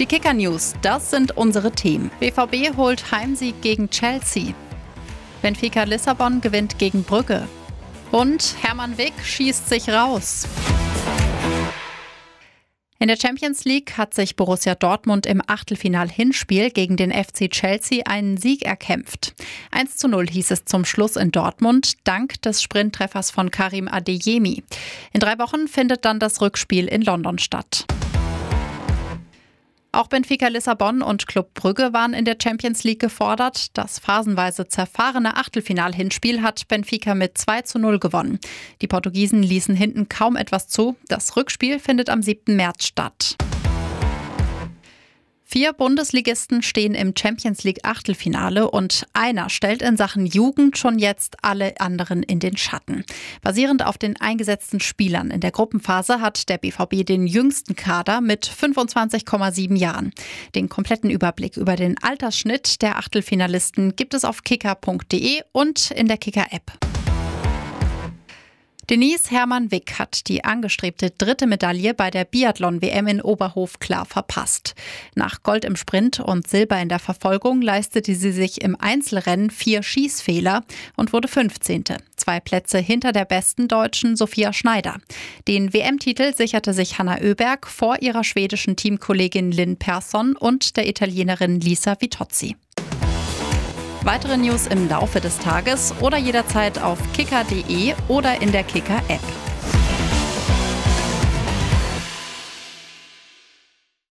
Die Kicker News, das sind unsere Themen. BVB holt Heimsieg gegen Chelsea. Benfica Lissabon gewinnt gegen Brügge. Und Hermann Wick schießt sich raus. In der Champions League hat sich Borussia Dortmund im Achtelfinal-Hinspiel gegen den FC Chelsea einen Sieg erkämpft. 1 zu 0 hieß es zum Schluss in Dortmund, dank des Sprinttreffers von Karim Adeyemi. In drei Wochen findet dann das Rückspiel in London statt. Auch Benfica Lissabon und Club Brügge waren in der Champions League gefordert. Das phasenweise zerfahrene Achtelfinal-Hinspiel hat Benfica mit 2 zu 0 gewonnen. Die Portugiesen ließen hinten kaum etwas zu. Das Rückspiel findet am 7. März statt. Vier Bundesligisten stehen im Champions League Achtelfinale und einer stellt in Sachen Jugend schon jetzt alle anderen in den Schatten. Basierend auf den eingesetzten Spielern in der Gruppenphase hat der BVB den jüngsten Kader mit 25,7 Jahren. Den kompletten Überblick über den Altersschnitt der Achtelfinalisten gibt es auf kicker.de und in der Kicker-App. Denise Hermann Wick hat die angestrebte dritte Medaille bei der Biathlon-WM in Oberhof klar verpasst. Nach Gold im Sprint und Silber in der Verfolgung leistete sie sich im Einzelrennen vier Schießfehler und wurde 15. Zwei Plätze hinter der besten Deutschen Sophia Schneider. Den WM-Titel sicherte sich Hanna Oeberg vor ihrer schwedischen Teamkollegin Lynn Persson und der Italienerin Lisa Vitozzi. Weitere News im Laufe des Tages oder jederzeit auf kicker.de oder in der Kicker-App.